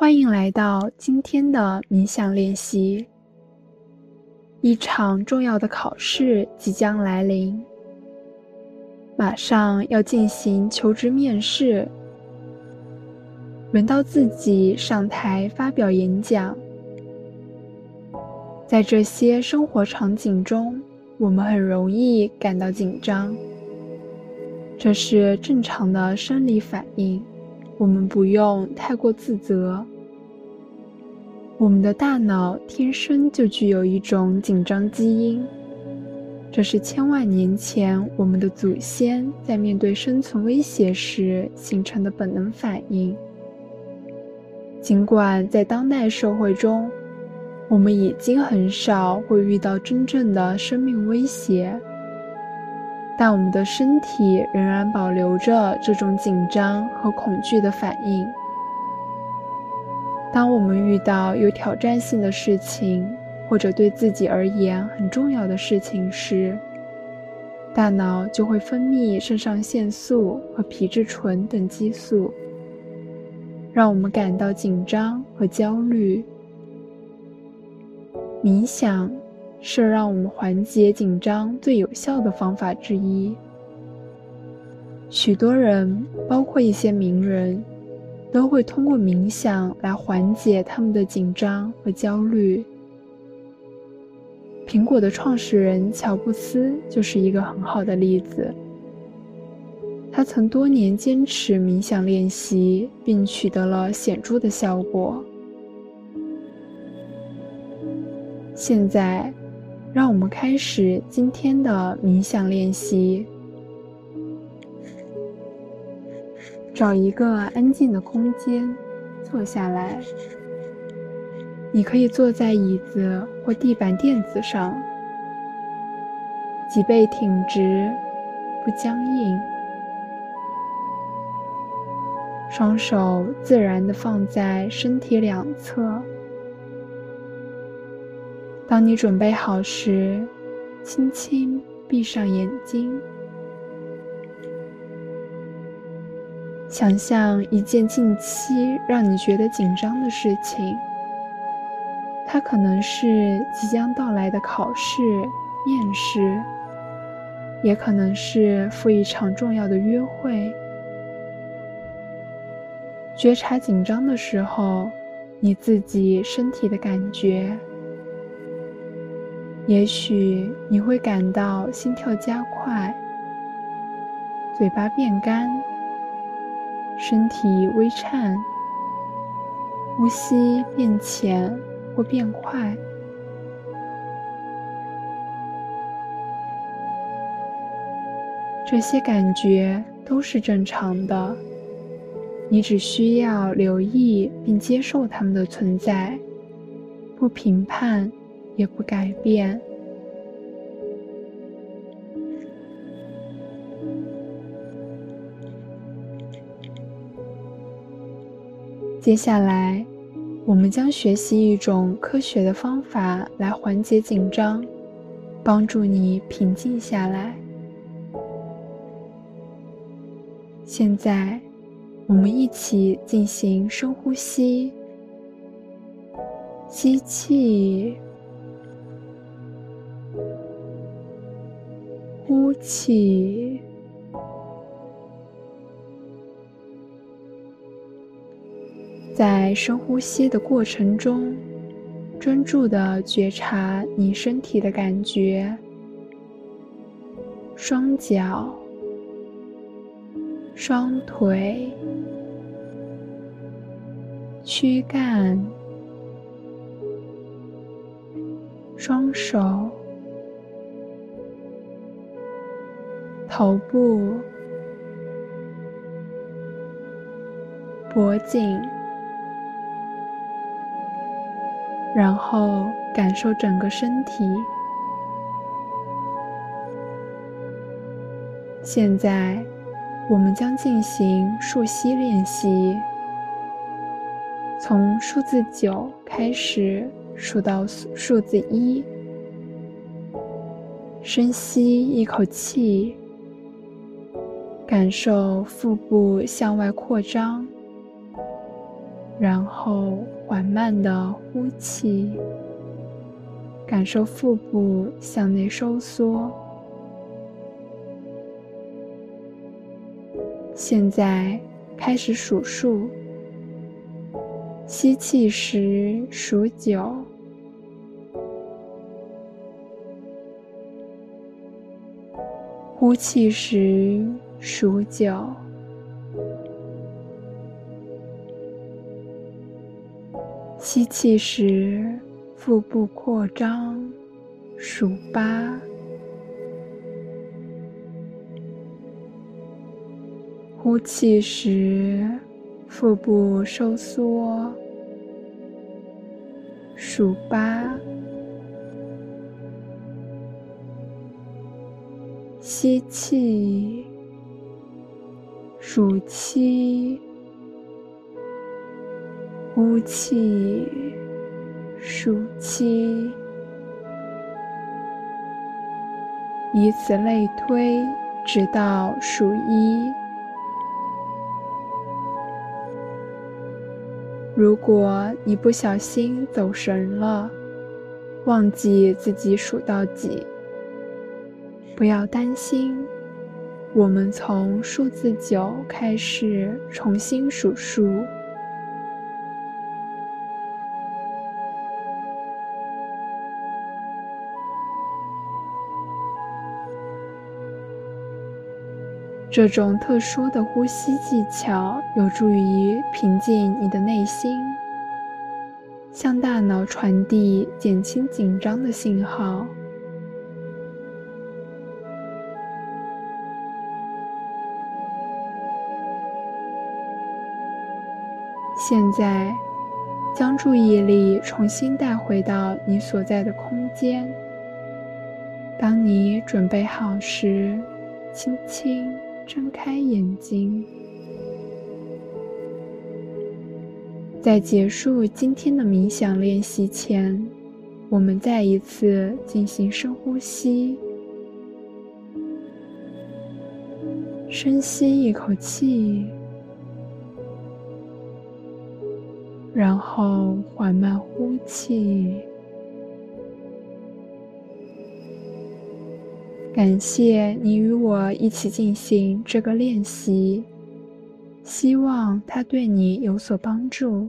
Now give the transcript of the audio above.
欢迎来到今天的冥想练习。一场重要的考试即将来临，马上要进行求职面试，轮到自己上台发表演讲。在这些生活场景中，我们很容易感到紧张，这是正常的生理反应。我们不用太过自责。我们的大脑天生就具有一种紧张基因，这是千万年前我们的祖先在面对生存威胁时形成的本能反应。尽管在当代社会中，我们已经很少会遇到真正的生命威胁。但我们的身体仍然保留着这种紧张和恐惧的反应。当我们遇到有挑战性的事情，或者对自己而言很重要的事情时，大脑就会分泌肾上腺素和皮质醇等激素，让我们感到紧张和焦虑。冥想。是让我们缓解紧张最有效的方法之一。许多人，包括一些名人，都会通过冥想来缓解他们的紧张和焦虑。苹果的创始人乔布斯就是一个很好的例子。他曾多年坚持冥想练习，并取得了显著的效果。现在。让我们开始今天的冥想练习。找一个安静的空间，坐下来。你可以坐在椅子或地板垫子上，脊背挺直，不僵硬，双手自然的放在身体两侧。当你准备好时，轻轻闭上眼睛，想象一件近期让你觉得紧张的事情。它可能是即将到来的考试、面试，也可能是赴一场重要的约会。觉察紧张的时候，你自己身体的感觉。也许你会感到心跳加快、嘴巴变干、身体微颤、呼吸变浅或变快。这些感觉都是正常的，你只需要留意并接受它们的存在，不评判。也不改变。接下来，我们将学习一种科学的方法来缓解紧张，帮助你平静下来。现在，我们一起进行深呼吸，吸气。呼气，在深呼吸的过程中，专注的觉察你身体的感觉：双脚、双腿、躯干、双手。头部、脖颈，然后感受整个身体。现在，我们将进行数息练习，从数字九开始数到数数字一，深吸一口气。感受腹部向外扩张，然后缓慢的呼气，感受腹部向内收缩。现在开始数数，吸气时数九，呼气时数九。吸气时，腹部扩张，数八；呼气时，腹部收缩，数八；吸气，数七。呼气，数七，以此类推，直到数一。如果你不小心走神了，忘记自己数到几，不要担心，我们从数字九开始重新数数。这种特殊的呼吸技巧有助于平静你的内心，向大脑传递减轻紧张的信号。现在，将注意力重新带回到你所在的空间。当你准备好时，轻轻。睁开眼睛，在结束今天的冥想练习前，我们再一次进行深呼吸。深吸一口气，然后缓慢呼气。感谢你与我一起进行这个练习，希望它对你有所帮助。